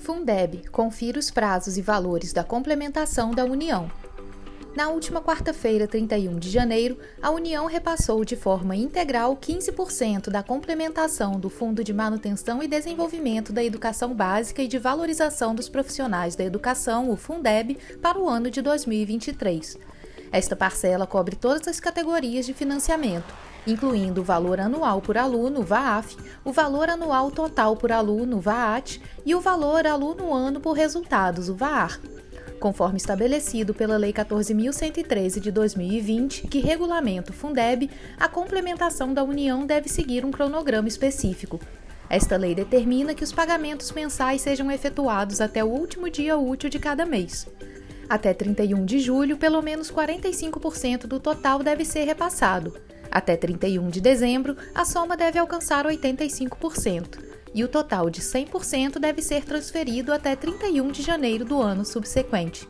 Fundeb confira os prazos e valores da complementação da União. Na última quarta-feira, 31 de janeiro, a União repassou de forma integral 15% da complementação do Fundo de Manutenção e Desenvolvimento da Educação Básica e de Valorização dos Profissionais da Educação, o Fundeb, para o ano de 2023. Esta parcela cobre todas as categorias de financiamento, incluindo o valor anual por aluno, VAAF, o valor anual total por aluno, VAAT, e o valor aluno-ano por resultados, o VAAR conforme estabelecido pela Lei 14.113 de 2020, que regulamenta o Fundeb, a complementação da União deve seguir um cronograma específico. Esta lei determina que os pagamentos mensais sejam efetuados até o último dia útil de cada mês. Até 31 de julho, pelo menos 45% do total deve ser repassado. Até 31 de dezembro, a soma deve alcançar 85% e o total de 100% deve ser transferido até 31 de janeiro do ano subsequente.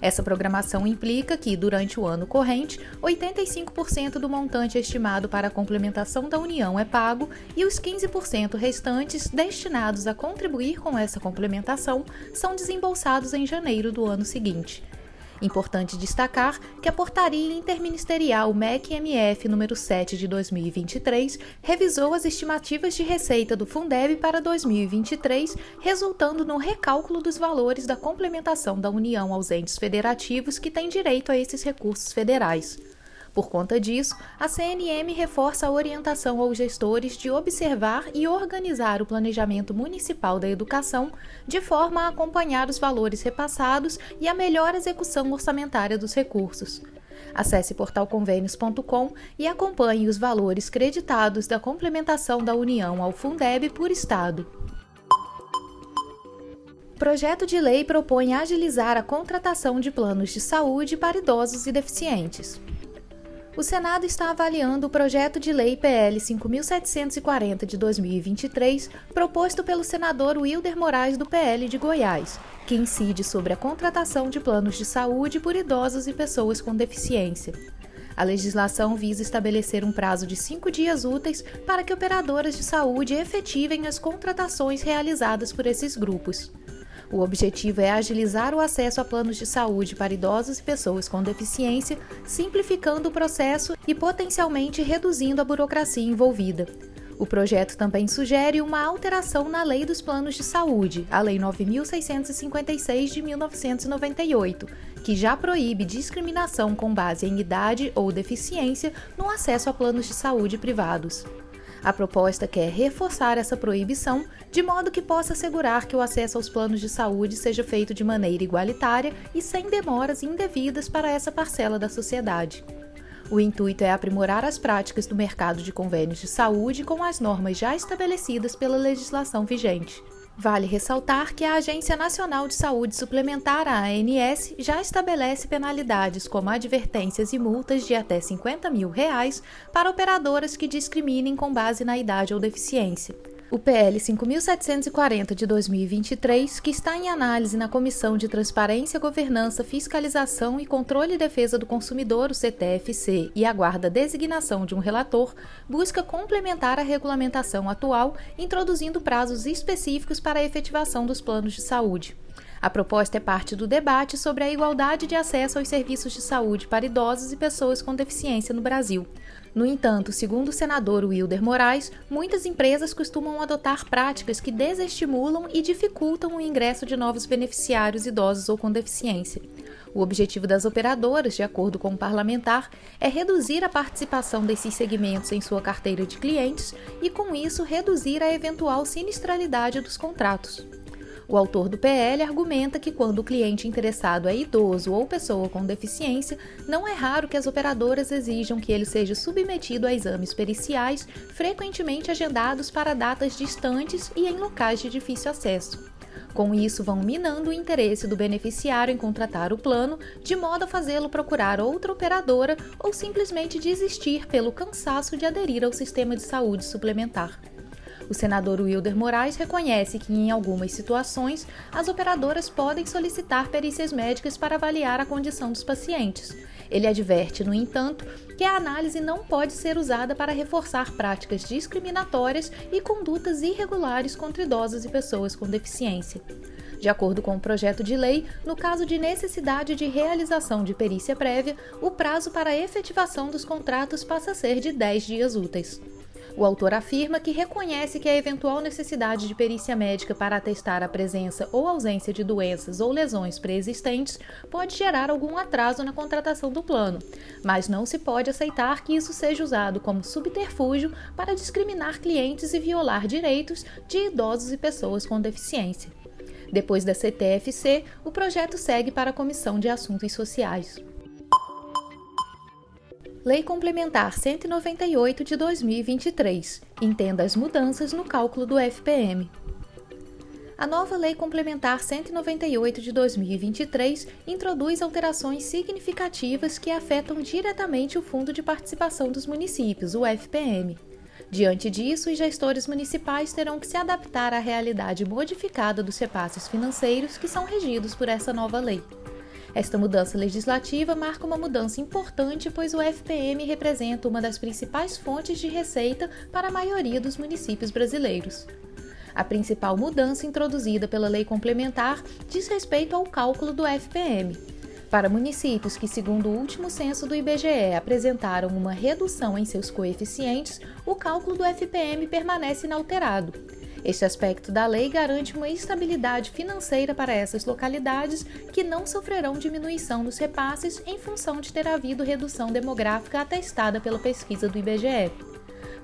Essa programação implica que, durante o ano corrente, 85% do montante estimado para a complementação da União é pago e os 15% restantes, destinados a contribuir com essa complementação, são desembolsados em janeiro do ano seguinte. Importante destacar que a portaria interministerial MEC-MF número 7 de 2023 revisou as estimativas de receita do Fundeb para 2023, resultando no recálculo dos valores da complementação da União aos entes federativos que têm direito a esses recursos federais. Por conta disso, a CNM reforça a orientação aos gestores de observar e organizar o planejamento municipal da educação de forma a acompanhar os valores repassados e a melhor execução orçamentária dos recursos. Acesse portalconvênios.com e acompanhe os valores creditados da complementação da União ao Fundeb por Estado. Projeto de lei propõe agilizar a contratação de planos de saúde para idosos e deficientes o Senado está avaliando o projeto de lei PL 5740 de 2023, proposto pelo senador Wilder Moraes do PL de Goiás, que incide sobre a contratação de planos de saúde por idosos e pessoas com deficiência. A legislação visa estabelecer um prazo de cinco dias úteis para que operadoras de saúde efetivem as contratações realizadas por esses grupos. O objetivo é agilizar o acesso a planos de saúde para idosos e pessoas com deficiência, simplificando o processo e potencialmente reduzindo a burocracia envolvida. O projeto também sugere uma alteração na Lei dos Planos de Saúde, a Lei 9656 de 1998, que já proíbe discriminação com base em idade ou deficiência no acesso a planos de saúde privados. A proposta quer reforçar essa proibição de modo que possa assegurar que o acesso aos planos de saúde seja feito de maneira igualitária e sem demoras indevidas para essa parcela da sociedade. O intuito é aprimorar as práticas do mercado de convênios de saúde com as normas já estabelecidas pela legislação vigente. Vale ressaltar que a Agência Nacional de Saúde Suplementar, a ANS, já estabelece penalidades como advertências e multas de até 50 mil reais para operadoras que discriminem com base na idade ou deficiência. O PL 5740 de 2023, que está em análise na Comissão de Transparência, Governança, Fiscalização e Controle e Defesa do Consumidor, o CTFC, e aguarda designação de um relator, busca complementar a regulamentação atual, introduzindo prazos específicos para a efetivação dos planos de saúde. A proposta é parte do debate sobre a igualdade de acesso aos serviços de saúde para idosos e pessoas com deficiência no Brasil. No entanto, segundo o senador Wilder Moraes, muitas empresas costumam adotar práticas que desestimulam e dificultam o ingresso de novos beneficiários idosos ou com deficiência. O objetivo das operadoras, de acordo com o parlamentar, é reduzir a participação desses segmentos em sua carteira de clientes e, com isso, reduzir a eventual sinistralidade dos contratos. O autor do PL argumenta que quando o cliente interessado é idoso ou pessoa com deficiência, não é raro que as operadoras exijam que ele seja submetido a exames periciais, frequentemente agendados para datas distantes e em locais de difícil acesso. Com isso, vão minando o interesse do beneficiário em contratar o plano, de modo a fazê-lo procurar outra operadora ou simplesmente desistir pelo cansaço de aderir ao sistema de saúde suplementar. O senador Wilder Moraes reconhece que, em algumas situações, as operadoras podem solicitar perícias médicas para avaliar a condição dos pacientes. Ele adverte, no entanto, que a análise não pode ser usada para reforçar práticas discriminatórias e condutas irregulares contra idosos e pessoas com deficiência. De acordo com o projeto de lei, no caso de necessidade de realização de perícia prévia, o prazo para a efetivação dos contratos passa a ser de 10 dias úteis. O autor afirma que reconhece que a eventual necessidade de perícia médica para atestar a presença ou ausência de doenças ou lesões preexistentes pode gerar algum atraso na contratação do plano, mas não se pode aceitar que isso seja usado como subterfúgio para discriminar clientes e violar direitos de idosos e pessoas com deficiência. Depois da CTFC, o projeto segue para a Comissão de Assuntos Sociais. Lei Complementar 198 de 2023. Entenda as mudanças no cálculo do FPM. A nova Lei Complementar 198 de 2023 introduz alterações significativas que afetam diretamente o Fundo de Participação dos Municípios, o FPM. Diante disso, os gestores municipais terão que se adaptar à realidade modificada dos repasses financeiros que são regidos por essa nova lei. Esta mudança legislativa marca uma mudança importante, pois o FPM representa uma das principais fontes de receita para a maioria dos municípios brasileiros. A principal mudança introduzida pela lei complementar diz respeito ao cálculo do FPM. Para municípios que, segundo o último censo do IBGE, apresentaram uma redução em seus coeficientes, o cálculo do FPM permanece inalterado. Este aspecto da lei garante uma estabilidade financeira para essas localidades que não sofrerão diminuição nos repasses em função de ter havido redução demográfica atestada pela pesquisa do IBGE.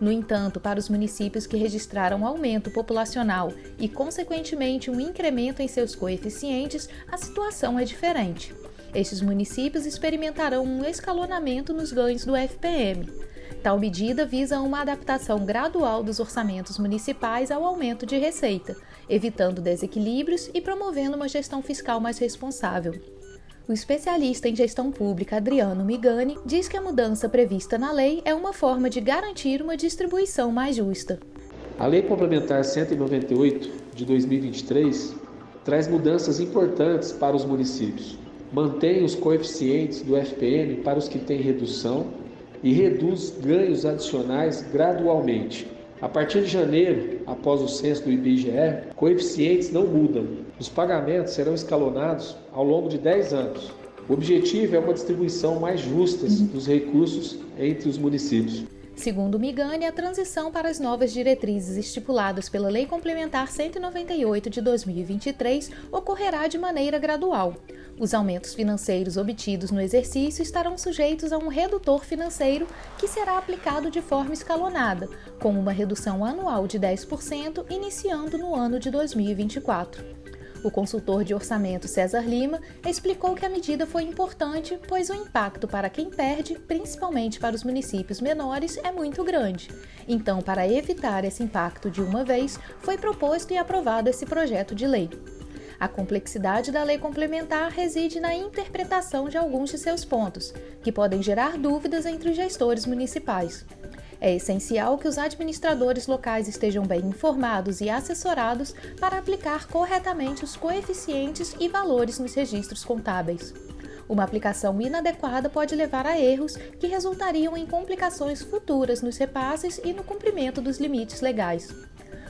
No entanto, para os municípios que registraram aumento populacional e, consequentemente, um incremento em seus coeficientes, a situação é diferente. Estes municípios experimentarão um escalonamento nos ganhos do FPM. Tal medida visa uma adaptação gradual dos orçamentos municipais ao aumento de receita, evitando desequilíbrios e promovendo uma gestão fiscal mais responsável. O especialista em gestão pública Adriano Migani diz que a mudança prevista na lei é uma forma de garantir uma distribuição mais justa. A Lei Complementar 198 de 2023 traz mudanças importantes para os municípios. Mantém os coeficientes do FPM para os que têm redução e reduz ganhos adicionais gradualmente. A partir de janeiro, após o censo do IBGE, coeficientes não mudam. Os pagamentos serão escalonados ao longo de 10 anos. O objetivo é uma distribuição mais justa dos recursos entre os municípios. Segundo Migani, a transição para as novas diretrizes estipuladas pela Lei Complementar 198 de 2023 ocorrerá de maneira gradual. Os aumentos financeiros obtidos no exercício estarão sujeitos a um redutor financeiro que será aplicado de forma escalonada, com uma redução anual de 10%, iniciando no ano de 2024. O consultor de orçamento César Lima explicou que a medida foi importante, pois o impacto para quem perde, principalmente para os municípios menores, é muito grande. Então, para evitar esse impacto de uma vez, foi proposto e aprovado esse projeto de lei. A complexidade da lei complementar reside na interpretação de alguns de seus pontos, que podem gerar dúvidas entre os gestores municipais. É essencial que os administradores locais estejam bem informados e assessorados para aplicar corretamente os coeficientes e valores nos registros contábeis. Uma aplicação inadequada pode levar a erros que resultariam em complicações futuras nos repasses e no cumprimento dos limites legais.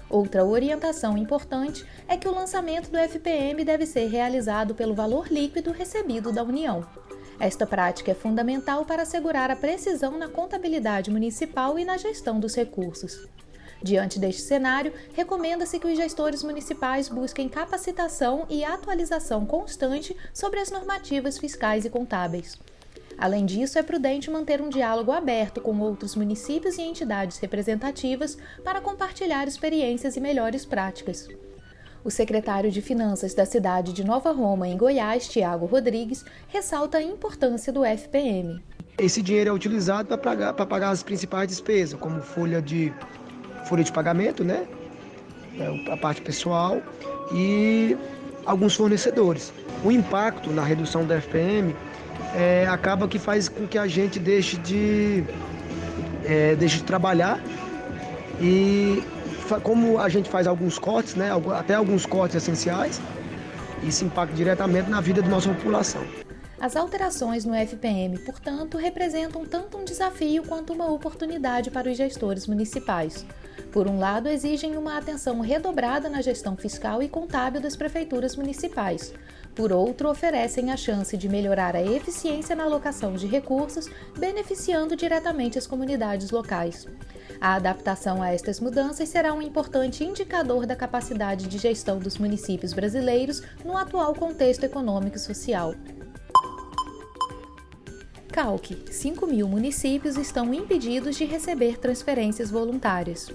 Outra orientação importante é que o lançamento do FPM deve ser realizado pelo valor líquido recebido da União. Esta prática é fundamental para assegurar a precisão na contabilidade municipal e na gestão dos recursos. Diante deste cenário, recomenda-se que os gestores municipais busquem capacitação e atualização constante sobre as normativas fiscais e contábeis. Além disso, é prudente manter um diálogo aberto com outros municípios e entidades representativas para compartilhar experiências e melhores práticas. O secretário de Finanças da cidade de Nova Roma, em Goiás, Tiago Rodrigues, ressalta a importância do FPM. Esse dinheiro é utilizado para pagar, pagar as principais despesas, como folha de, folha de pagamento, né? É, a parte pessoal e alguns fornecedores. O impacto na redução da FPM é, acaba que faz com que a gente deixe de, é, deixe de trabalhar e como a gente faz alguns cortes, né, até alguns cortes essenciais, isso impacta diretamente na vida da nossa população. As alterações no FPM, portanto, representam tanto um desafio quanto uma oportunidade para os gestores municipais. Por um lado, exigem uma atenção redobrada na gestão fiscal e contábil das prefeituras municipais. Por outro, oferecem a chance de melhorar a eficiência na alocação de recursos, beneficiando diretamente as comunidades locais. A adaptação a estas mudanças será um importante indicador da capacidade de gestão dos municípios brasileiros no atual contexto econômico e social. Calque: 5 mil municípios estão impedidos de receber transferências voluntárias.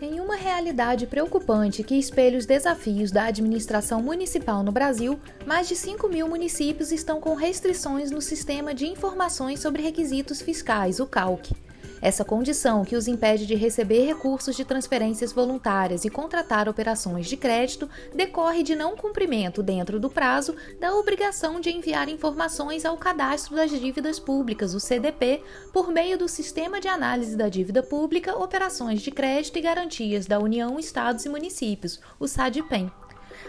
Em uma realidade preocupante que espelha os desafios da administração municipal no Brasil, mais de 5 mil municípios estão com restrições no Sistema de Informações sobre Requisitos Fiscais, o CALC. Essa condição, que os impede de receber recursos de transferências voluntárias e contratar operações de crédito, decorre de não cumprimento, dentro do prazo, da obrigação de enviar informações ao Cadastro das Dívidas Públicas, o CDP, por meio do Sistema de Análise da Dívida Pública, Operações de Crédito e Garantias da União, Estados e Municípios, o SADPEM.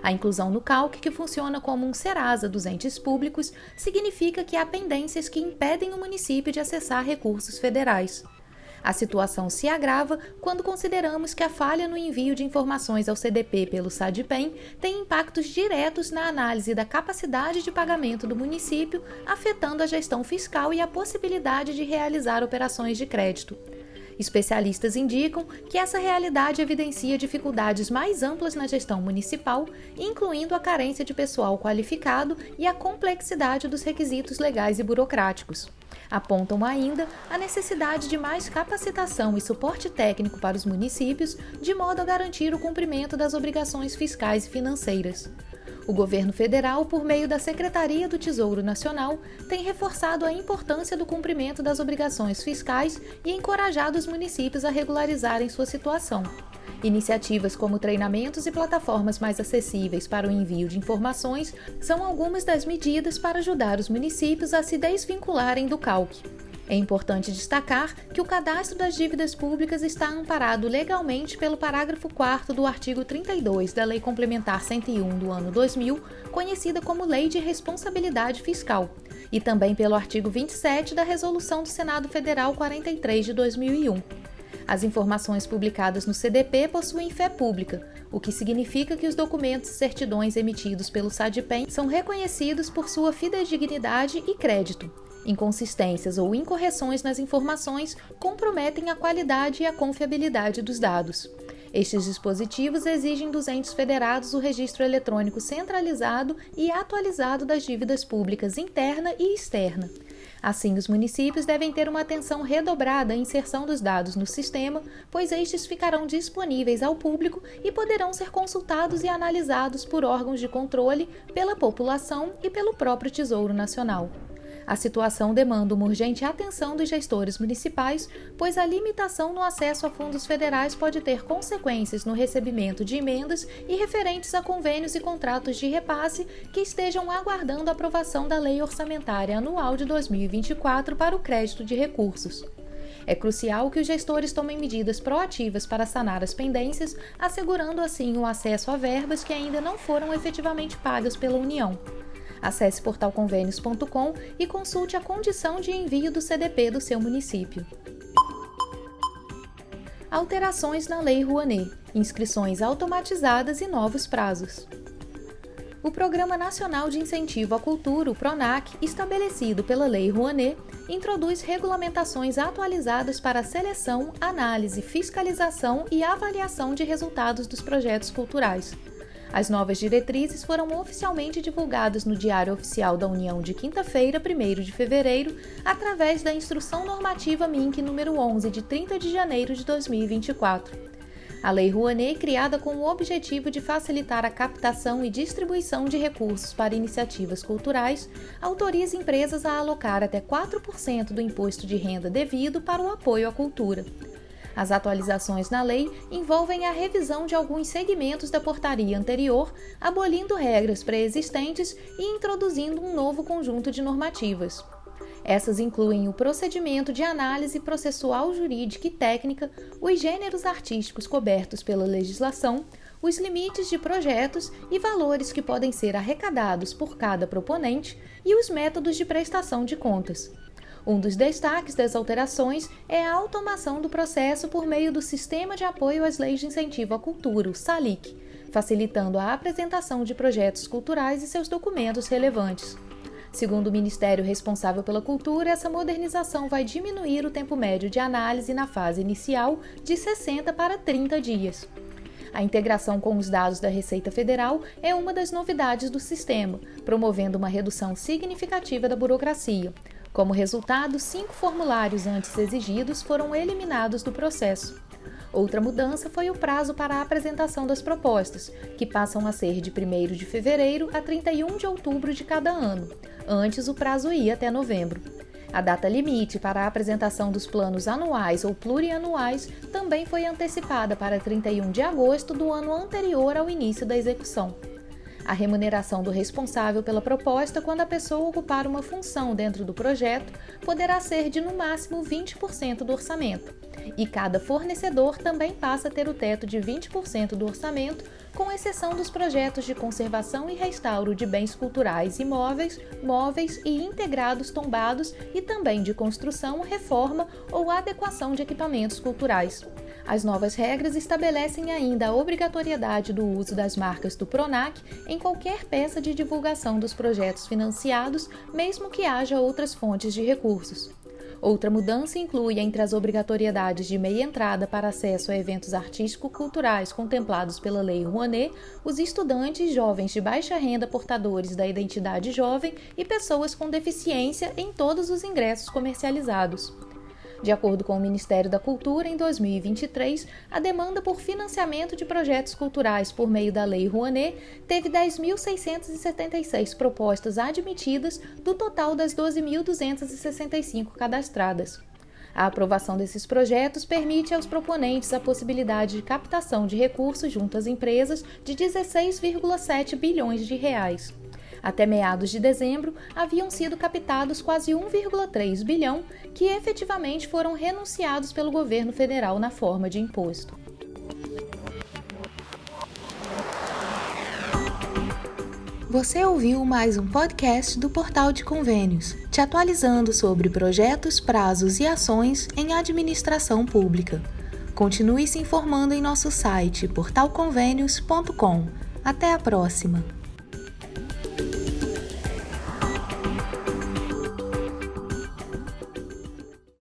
A inclusão no CALC, que funciona como um Serasa dos entes públicos, significa que há pendências que impedem o município de acessar recursos federais. A situação se agrava quando consideramos que a falha no envio de informações ao CDP pelo SADPEM tem impactos diretos na análise da capacidade de pagamento do município, afetando a gestão fiscal e a possibilidade de realizar operações de crédito. Especialistas indicam que essa realidade evidencia dificuldades mais amplas na gestão municipal, incluindo a carência de pessoal qualificado e a complexidade dos requisitos legais e burocráticos. Apontam ainda a necessidade de mais capacitação e suporte técnico para os municípios, de modo a garantir o cumprimento das obrigações fiscais e financeiras. O governo federal, por meio da Secretaria do Tesouro Nacional, tem reforçado a importância do cumprimento das obrigações fiscais e encorajado os municípios a regularizarem sua situação. Iniciativas como treinamentos e plataformas mais acessíveis para o envio de informações são algumas das medidas para ajudar os municípios a se desvincularem do CALC. É importante destacar que o cadastro das dívidas públicas está amparado legalmente pelo parágrafo 4 do artigo 32 da Lei Complementar 101 do ano 2000, conhecida como Lei de Responsabilidade Fiscal, e também pelo artigo 27 da Resolução do Senado Federal 43 de 2001. As informações publicadas no CDP possuem fé pública, o que significa que os documentos e certidões emitidos pelo SADPEM são reconhecidos por sua fidedignidade e crédito Inconsistências ou incorreções nas informações comprometem a qualidade e a confiabilidade dos dados. Estes dispositivos exigem dos entes federados o registro eletrônico centralizado e atualizado das dívidas públicas interna e externa. Assim, os municípios devem ter uma atenção redobrada à inserção dos dados no sistema, pois estes ficarão disponíveis ao público e poderão ser consultados e analisados por órgãos de controle, pela população e pelo próprio Tesouro Nacional. A situação demanda uma urgente atenção dos gestores municipais, pois a limitação no acesso a fundos federais pode ter consequências no recebimento de emendas e referentes a convênios e contratos de repasse que estejam aguardando a aprovação da Lei Orçamentária Anual de 2024 para o crédito de recursos. É crucial que os gestores tomem medidas proativas para sanar as pendências, assegurando assim o acesso a verbas que ainda não foram efetivamente pagas pela União. Acesse portalconvênios.com e consulte a condição de envio do CDP do seu município. Alterações na Lei Rouanet, inscrições automatizadas e novos prazos. O Programa Nacional de Incentivo à Cultura, o PRONAC, estabelecido pela Lei Rouanet, introduz regulamentações atualizadas para a seleção, análise, fiscalização e avaliação de resultados dos projetos culturais. As novas diretrizes foram oficialmente divulgadas no Diário Oficial da União de quinta-feira, 1 de fevereiro, através da Instrução Normativa MINC número 11 de 30 de janeiro de 2024. A Lei Rouanet, criada com o objetivo de facilitar a captação e distribuição de recursos para iniciativas culturais, autoriza empresas a alocar até 4% do imposto de renda devido para o apoio à cultura. As atualizações na lei envolvem a revisão de alguns segmentos da portaria anterior, abolindo regras pré-existentes e introduzindo um novo conjunto de normativas. Essas incluem o procedimento de análise processual jurídica e técnica, os gêneros artísticos cobertos pela legislação, os limites de projetos e valores que podem ser arrecadados por cada proponente e os métodos de prestação de contas. Um dos destaques das alterações é a automação do processo por meio do Sistema de Apoio às Leis de Incentivo à Cultura, o SALIC, facilitando a apresentação de projetos culturais e seus documentos relevantes. Segundo o Ministério responsável pela cultura, essa modernização vai diminuir o tempo médio de análise na fase inicial de 60 para 30 dias. A integração com os dados da Receita Federal é uma das novidades do sistema, promovendo uma redução significativa da burocracia. Como resultado, cinco formulários antes exigidos foram eliminados do processo. Outra mudança foi o prazo para a apresentação das propostas, que passam a ser de 1 de fevereiro a 31 de outubro de cada ano. Antes, o prazo ia até novembro. A data limite para a apresentação dos planos anuais ou plurianuais também foi antecipada para 31 de agosto do ano anterior ao início da execução. A remuneração do responsável pela proposta quando a pessoa ocupar uma função dentro do projeto poderá ser de no máximo 20% do orçamento. E cada fornecedor também passa a ter o teto de 20% do orçamento, com exceção dos projetos de conservação e restauro de bens culturais imóveis, móveis e integrados tombados e também de construção, reforma ou adequação de equipamentos culturais. As novas regras estabelecem ainda a obrigatoriedade do uso das marcas do PRONAC em qualquer peça de divulgação dos projetos financiados, mesmo que haja outras fontes de recursos. Outra mudança inclui, entre as obrigatoriedades de meia entrada para acesso a eventos artístico-culturais contemplados pela Lei Rouanet, os estudantes jovens de baixa renda portadores da identidade jovem e pessoas com deficiência em todos os ingressos comercializados. De acordo com o Ministério da Cultura, em 2023, a demanda por financiamento de projetos culturais por meio da Lei Rouanet teve 10.676 propostas admitidas do total das 12.265 cadastradas. A aprovação desses projetos permite aos proponentes a possibilidade de captação de recursos junto às empresas de 16,7 bilhões de reais. Até meados de dezembro, haviam sido captados quase 1,3 bilhão, que efetivamente foram renunciados pelo governo federal na forma de imposto. Você ouviu mais um podcast do Portal de Convênios, te atualizando sobre projetos, prazos e ações em administração pública. Continue se informando em nosso site portalconvênios.com. Até a próxima!